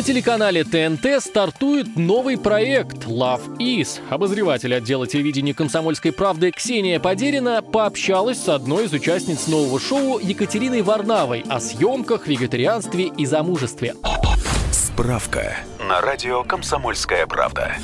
На телеканале ТНТ стартует новый проект Love Is. Обозреватель отдела телевидения «Комсомольской правды» Ксения Подерина пообщалась с одной из участниц нового шоу Екатериной Варнавой о съемках, вегетарианстве и замужестве. Справка на радио «Комсомольская правда».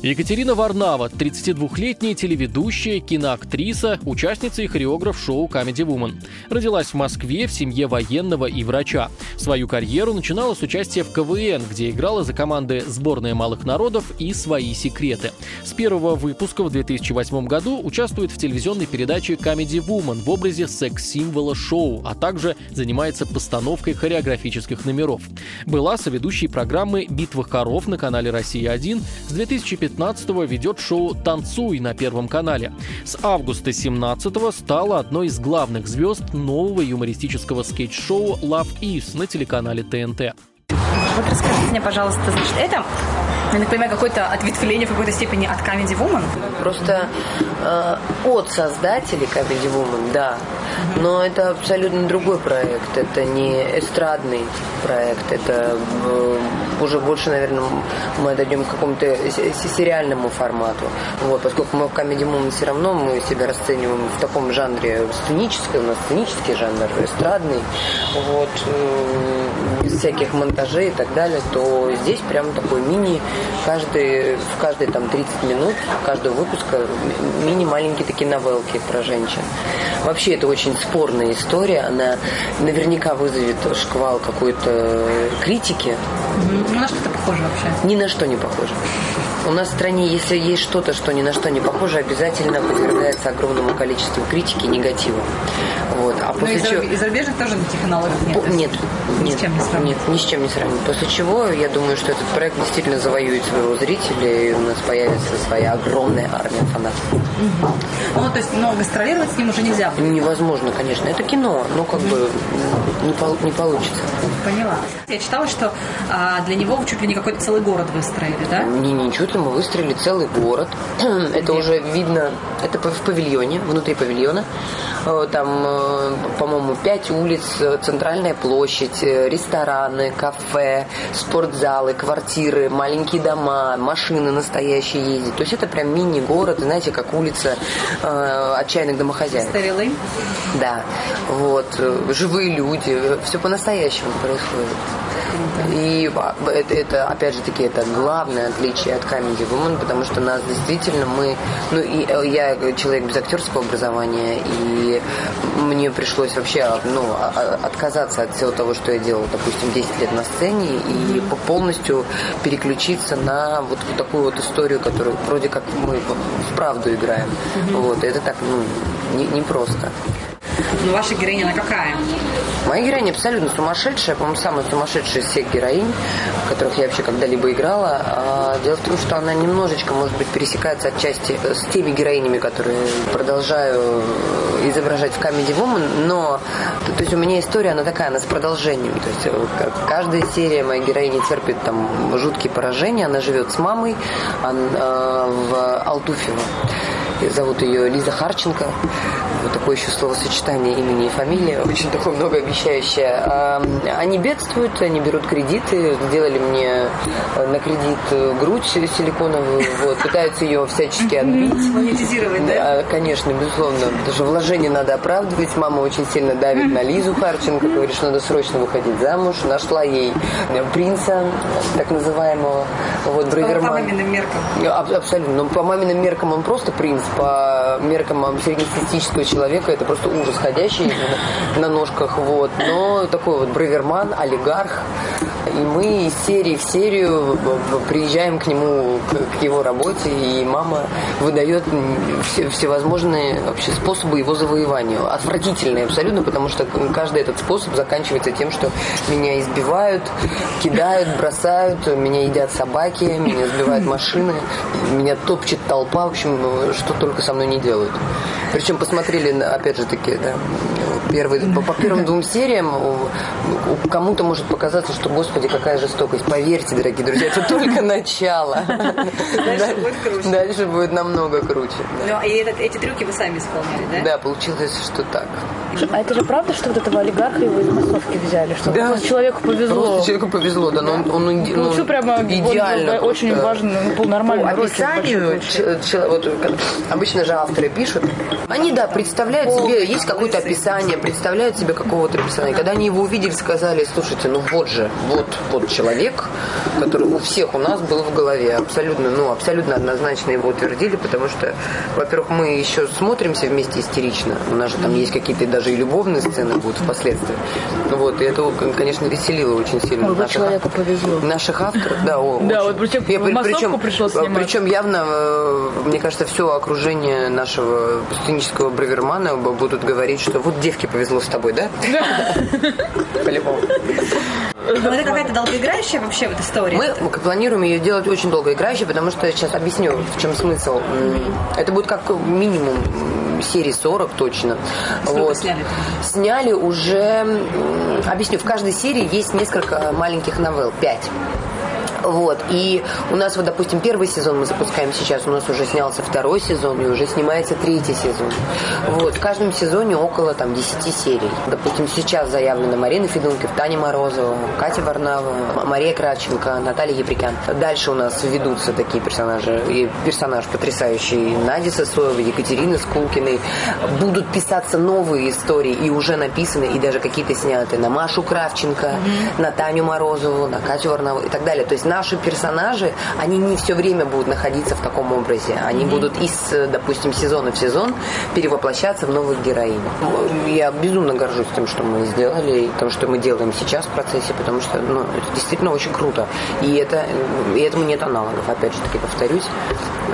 Екатерина Варнава, 32-летняя телеведущая, киноактриса, участница и хореограф шоу Comedy Woman. Родилась в Москве в семье военного и врача. Свою карьеру начинала с участия в КВН, где играла за команды «Сборная малых народов» и «Свои секреты». С первого выпуска в 2008 году участвует в телевизионной передаче Comedy Woman в образе секс-символа шоу, а также занимается постановкой хореографических номеров. Была соведущей программы «Битва хоров» на канале «Россия-1» с 2015 15-го ведет шоу «Танцуй» на Первом канале. С августа 17-го стала одной из главных звезд нового юмористического скетч-шоу «Love Is» на телеканале ТНТ. Вот расскажите мне, пожалуйста, значит, это я так понимаю, какое-то ответвление в какой-то степени от Comedy Woman? Просто э, от создателей Comedy Woman, да. Но это абсолютно другой проект. Это не эстрадный проект. Это э, уже больше, наверное, мы дойдем к какому-то сериальному формату. Вот, поскольку мы в Comedy Woman все равно мы себя расцениваем в таком жанре сценическом, у нас сценический жанр, эстрадный. Вот, э, без всяких монтажей и так далее, то здесь прям такой мини каждый, в каждые там 30 минут каждого выпуска мини-маленькие такие новелки про женщин. Вообще это очень спорная история, она наверняка вызовет шквал какой-то критики. Ну, на что это похоже вообще? Ни на что не похоже. У нас в стране, если есть что-то, что ни на что не похоже, обязательно подвергается огромному количеству критики и негатива. Вот. А ну, после чего... из зарубежных тоже аналогов нет? По... Нет. Ни нет, с чем не сравнить? Нет, ни с чем не сравнить. После чего, я думаю, что этот проект действительно завоюет своего зрителя, и у нас появится своя огромная армия фанатов. Угу. Ну, то есть, но гастролировать с ним уже нельзя? Невозможно, конечно. Это кино, но как угу. бы не, пол... не получится. Поняла. Я читала, что а, для него чуть ли не какой-то целый город выстроили, да? Не, не чуть ли мы выстроили целый город. это уже видно, это в павильоне, внутри павильона. Э, там, э, по-моему, пять улиц, э, центральная площадь, рестораны, кафе, спортзалы, квартиры, маленькие дома, машины настоящие ездят. То есть это прям мини-город, знаете, как улица э, отчаянных домохозяек. Старелы? Да. Вот. Живые люди. Все по-настоящему происходит. И это, это, опять же таки, это главное отличие от Comedy Woman, потому что нас действительно мы... Ну, и я человек без актерского образования, и мне пришлось вообще ну, отказаться от всего того, что я делал, допустим, 10 лет на сцене, и полностью переключиться на вот, такую вот историю, которую вроде как мы вправду играем. Вот, это так, ну, не, не просто. Ну, ваша героиня, она какая? Моя героиня абсолютно сумасшедшая, по-моему, самая сумасшедшая из всех героинь, которых я вообще когда-либо играла. А, дело в том, что она немножечко, может быть, пересекается отчасти с теми героинями, которые продолжаю изображать в Comedy Woman, но то есть у меня история, она такая, она с продолжением. То есть э, каждая серия моей героини терпит там жуткие поражения, она живет с мамой она, в Алтуфево. Зовут ее Лиза Харченко. Вот такое еще словосочетание имени и фамилии, очень такое многообещающее. А, они бедствуют, они берут кредиты, сделали мне э, на кредит э, грудь силиконовую, вот, пытаются ее всячески отбить. Монетизировать, да? Конечно, безусловно. Потому что вложение надо оправдывать. Мама очень сильно давит на Лизу Харченко, говорит, что надо срочно выходить замуж. Нашла ей принца, так называемого. Вот, Браверман. По маминым меркам. Абсолютно. Но по маминым меркам он просто принц, по меркам среднестатистического человека это просто ужас ходящий на ножках. Вот. Но такой вот браверман, олигарх. И мы из серии в серию приезжаем к нему, к его работе, и мама выдает все, всевозможные вообще способы его завоевания. Отвратительные абсолютно, потому что каждый этот способ заканчивается тем, что меня избивают, кидают, бросают, меня едят собаки, меня сбивают машины, меня топчет толпа. В общем, что только со мной не делают. Причем посмотрели, опять же таки, да, первые, по, по первым двум сериям кому-то может показаться, что, господи, какая жестокость. Поверьте, дорогие друзья, это только начало. Дальше будет круче. Дальше будет намного круче. Ну, и эти трюки вы сами исполняли, да? Да, получилось, что так. А это же правда, что вот этого олигарха его из массовки взяли? Что просто человеку повезло? Просто человеку повезло, да, но он, он иде- ну, Получил прямо он идеально. был очень просто. важный, ну, был нормальный По описанию, ч- ч- вот, обычно же авторы пишут, они, да, представляют себе, есть какое-то описание, представляют себе какого-то. И Когда они его увидели, сказали, слушайте, ну вот же, вот, вот человек, который у всех у нас был в голове. Абсолютно, ну, абсолютно однозначно его утвердили, потому что, во-первых, мы еще смотримся вместе истерично. У нас же там есть какие-то даже и любовные сцены будут впоследствии. Вот, и это, конечно, веселило очень сильно. Ой, наших человеку повезло. Наших авторов, да, о, Да, очень. вот причем Я в при- массовку пришлось снимать. Причем явно, э, мне кажется, все окружение нашего сценического бравермана будут говорить, что вот девке повезло с тобой, да? По-любому. Ну, это какая-то долгоиграющая вообще вот история. Мы планируем ее делать очень долгоиграющей, потому что сейчас объясню, в чем смысл. Это будет как минимум серии 40 точно. Сколько сняли? Сняли уже, объясню, в каждой серии есть несколько маленьких новелл, пять. Вот. И у нас, вот, допустим, первый сезон мы запускаем сейчас, у нас уже снялся второй сезон, и уже снимается третий сезон. Вот. В каждом сезоне около там 10 серий. Допустим, сейчас заявлена Марина Федункив, Таня Морозова, Катя Варнава, Мария Кравченко, Наталья Еприкян. Дальше у нас ведутся такие персонажи. И персонаж потрясающий Надя Сосоева, Екатерина Скулкиной. Будут писаться новые истории, и уже написаны, и даже какие-то сняты на Машу Кравченко, на Таню Морозову, на Катю Варнаву и так далее. То есть наши персонажи, они не все время будут находиться в таком образе. Они будут из, э, допустим, сезона в сезон перевоплощаться в новых героинь. Я безумно горжусь тем, что мы сделали, и тем, что мы делаем сейчас в процессе, потому что ну, это действительно очень круто. И, это, и этому нет аналогов, опять же таки повторюсь.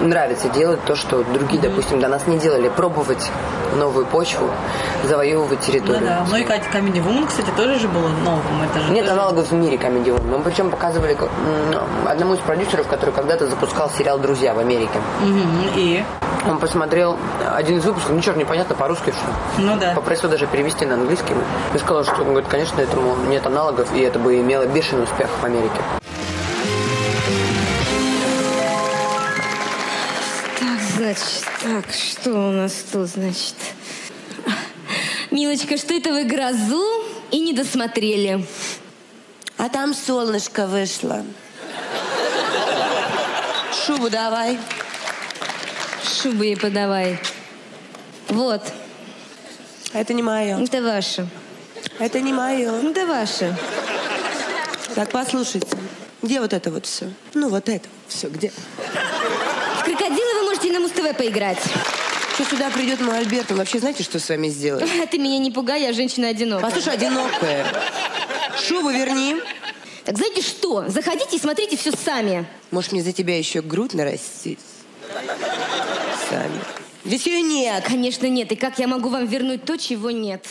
Нравится делать то, что другие, допустим, до нас не делали. Пробовать новую почву, завоевывать Ну территорию. да. Ну и Comedy Woman, кстати, тоже же было новым. Это же Нет тоже- аналогов в мире Comedy Woman. Мы причем показывали одному из продюсеров, который когда-то запускал сериал «Друзья» в Америке. И? Он посмотрел один из выпусков, ничего непонятно по-русски, что Ну да. Попросил даже перевести на английский. И сказал, что, он говорит, конечно, этому нет аналогов, и это бы имело бешеный успех в Америке. Так, значит, так, что у нас тут, значит? Милочка, что это вы грозу и не досмотрели? А там солнышко вышло. Шубу давай. Шубы ей подавай. Вот, Это не мое. это ваше. Это не мое. Это ваше. Так, послушайте. Где вот это вот все? Ну, вот это все, где? В крокодила вы можете на Муз-ТВ поиграть. Что сюда придет мой Альберт, он вообще знаете, что с вами сделает? Ты меня не пугай, я женщина одинокая. Послушай, одинокая. Шубу верни. Так знаете что? Заходите и смотрите все сами. Может, мне за тебя еще грудь нарастить? Сами. Здесь ее нет. Конечно, нет. И как я могу вам вернуть то, чего нет?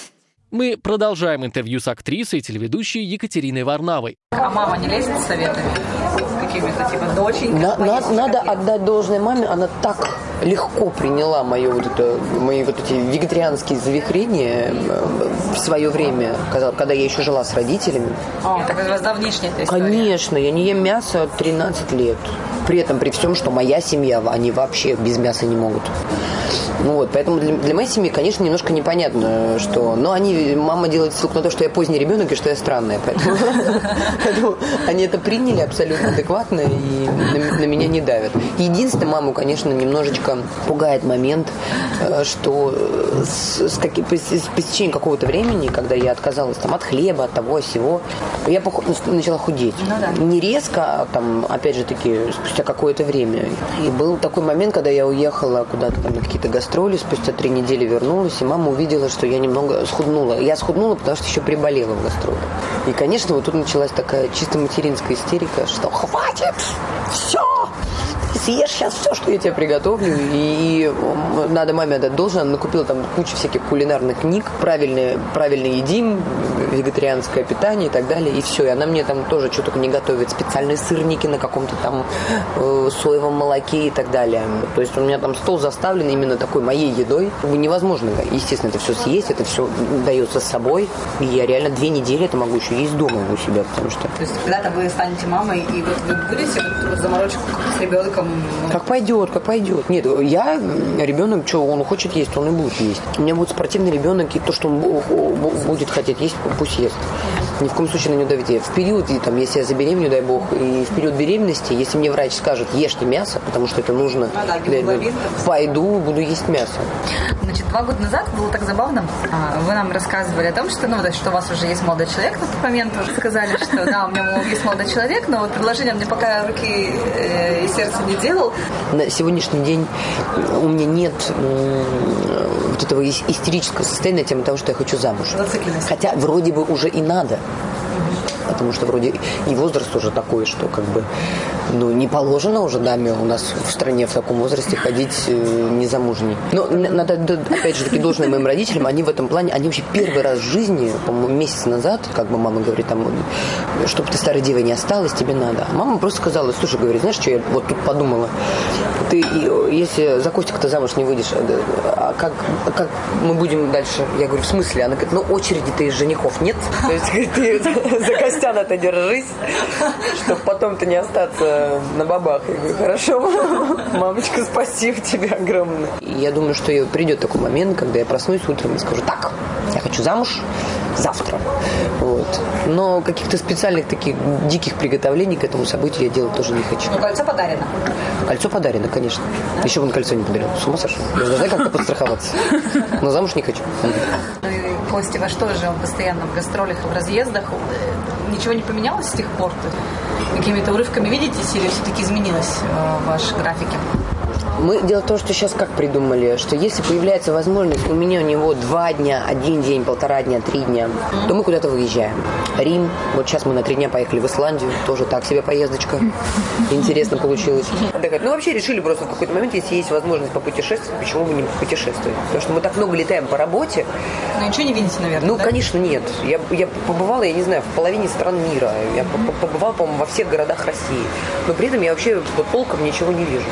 Мы продолжаем интервью с актрисой и телеведущей Екатериной Варнавой. А мама не лезет с советами? Какими-то, типа, доченька? На- на- надо котлетку? отдать должное маме, она так легко приняла мое вот это, мои вот эти вегетарианские завихрения э, в свое время, когда, когда я еще жила с родителями. А, так как раз давнишняя эта история. Конечно, я не ем мясо 13 лет. При этом, при всем, что моя семья, они вообще без мяса не могут. Ну вот, поэтому для, для моей семьи, конечно, немножко непонятно, что... Но они, мама делает ссылку на то, что я поздний ребенок и что я странная, поэтому, они это приняли абсолютно адекватно и на, меня не давят. Единственное, маму, конечно, немножечко пугает момент, э, что с, с, таки- по, с- по истечении какого-то времени, когда я отказалась там, от хлеба, от того, всего, я пох- начала худеть. Не резко, а там, опять же таки, спустя какое-то время. И был такой момент, когда я уехала куда-то там на какие-то гастроли, спустя три недели вернулась, и мама увидела, что я немного схуднула. Я схуднула, потому что еще приболела в гастроле. И, конечно, вот тут началась такая чисто материнская истерика, что хватит, все, съешь сейчас все, что я тебе приготовлю. И, надо маме отдать должен. Она накупила там кучу всяких кулинарных книг. Правильно, правильно едим, вегетарианское питание и так далее. И все. И она мне там тоже что только не готовит. Специальные сырники на каком-то там э, соевом молоке и так далее. То есть у меня там стол заставлен именно такой моей едой. Невозможно, естественно, это все съесть. Это все дается с собой. И я реально две недели это могу еще есть дома у себя, потому что... То есть когда-то вы станете мамой, и вот вы будете вот заморочку с ребенком? Как пойдет, как пойдет. Нет, я, ребенок, что он хочет есть, он и будет есть. У меня будет спортивный ребенок, и то, что он будет хотеть есть, пусть ест. Ни в коем случае на него давите. В период, и, там, если я забеременю, дай бог, и в период беременности, если мне врач скажет, ешьте мясо, потому что это нужно, а, да, для, пойду, буду есть мясо. Значит, два года назад было так забавно. А, вы нам рассказывали о том, что, ну, что у вас уже есть молодой человек на тот момент. Уже сказали, что да, у меня есть молодой человек, но вот предложение мне пока руки э, и сердце не делал. На сегодняшний день у меня нет вот этого истерического состояния тем того, что я хочу замуж. Хотя вроде бы уже и надо потому что вроде и возраст уже такой, что как бы ну, не положено уже даме у нас в стране в таком возрасте ходить э, незамужней. Но надо, опять же таки, должное моим родителям, они в этом плане, они вообще первый раз в жизни, по-моему, месяц назад, как бы мама говорит, там, чтобы ты старой девой не осталась, тебе надо. А мама просто сказала, слушай, говорит, знаешь, что я вот тут подумала, ты, если за Костика-то замуж не выйдешь, э, а как, как мы будем дальше? Я говорю, в смысле? Она говорит, ну, очереди-то из женихов нет. То есть, ты за Костяна-то держись, чтобы потом-то не остаться на бабах. Я говорю, хорошо, мамочка, спасибо тебе огромное. Я думаю, что придет такой момент, когда я проснусь утром и скажу, так, я хочу замуж завтра. Вот. Но каких-то специальных таких диких приготовлений к этому событию я делать тоже не хочу. Но кольцо подарено. Кольцо подарено, конечно. Еще бы он кольцо не подарил. С ума сошел. Я должна как-то подстраховаться. Но замуж не хочу. Костя ваш тоже, он постоянно в гастролях, в разъездах. Ничего не поменялось с тех пор? Какими-то урывками видите, или все-таки изменилось э, в вашей графике? Мы дело в том, что сейчас как придумали, что если появляется возможность у меня у него два дня, один день, полтора дня, три дня, то мы куда-то выезжаем. Рим, вот сейчас мы на три дня поехали в Исландию, тоже так себе поездочка. Интересно получилось. Ну вообще решили просто в какой-то момент, если есть возможность попутешествовать, почему бы не попутешествовать? Потому что мы так много летаем по работе. Ну ничего не видите, наверное, Ну, да? конечно, нет. Я, я побывала, я не знаю, в половине стран мира. Я побывала, по-моему, во всех городах России. Но при этом я вообще вот толком ничего не вижу.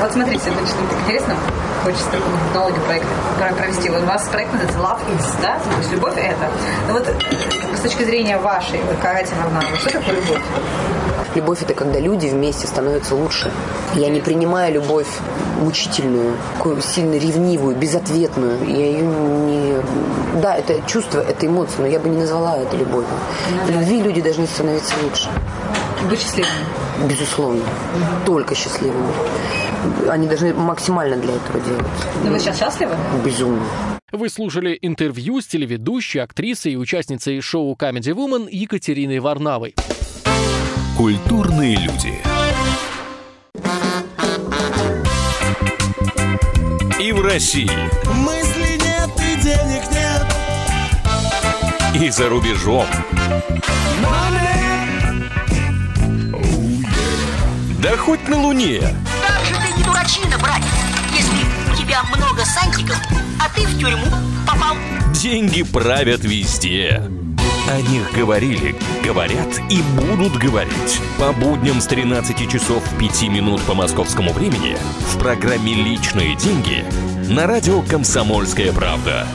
Вот смотрите, значит, так интересно, хочется такую технологию проекта провести. Вот у вас проект называется Love is, да? То есть любовь это. Но вот с точки зрения вашей, вот Катя Варнавы, что такое любовь? Любовь – это когда люди вместе становятся лучше. Я не принимаю любовь мучительную, такую сильно ревнивую, безответную. Я ее не... Да, это чувство, это эмоция, но я бы не назвала это любовью. В любви люди должны становиться лучше. Быть счастливыми? Безусловно. Угу. Только счастливыми. Они должны максимально для этого делать. Но вы сейчас счастливы? Безумно. Вы слушали интервью с телеведущей, актрисой и участницей шоу Comedy Woman Екатериной Варнавой. Культурные люди. И в России. Мысли нет и денег нет. И за рубежом. Да хоть на Луне. Как же ты не дурачина, братец, если у тебя много сантиков, а ты в тюрьму попал. Деньги правят везде. О них говорили, говорят и будут говорить. По будням с 13 часов 5 минут по московскому времени в программе «Личные деньги» на радио «Комсомольская правда».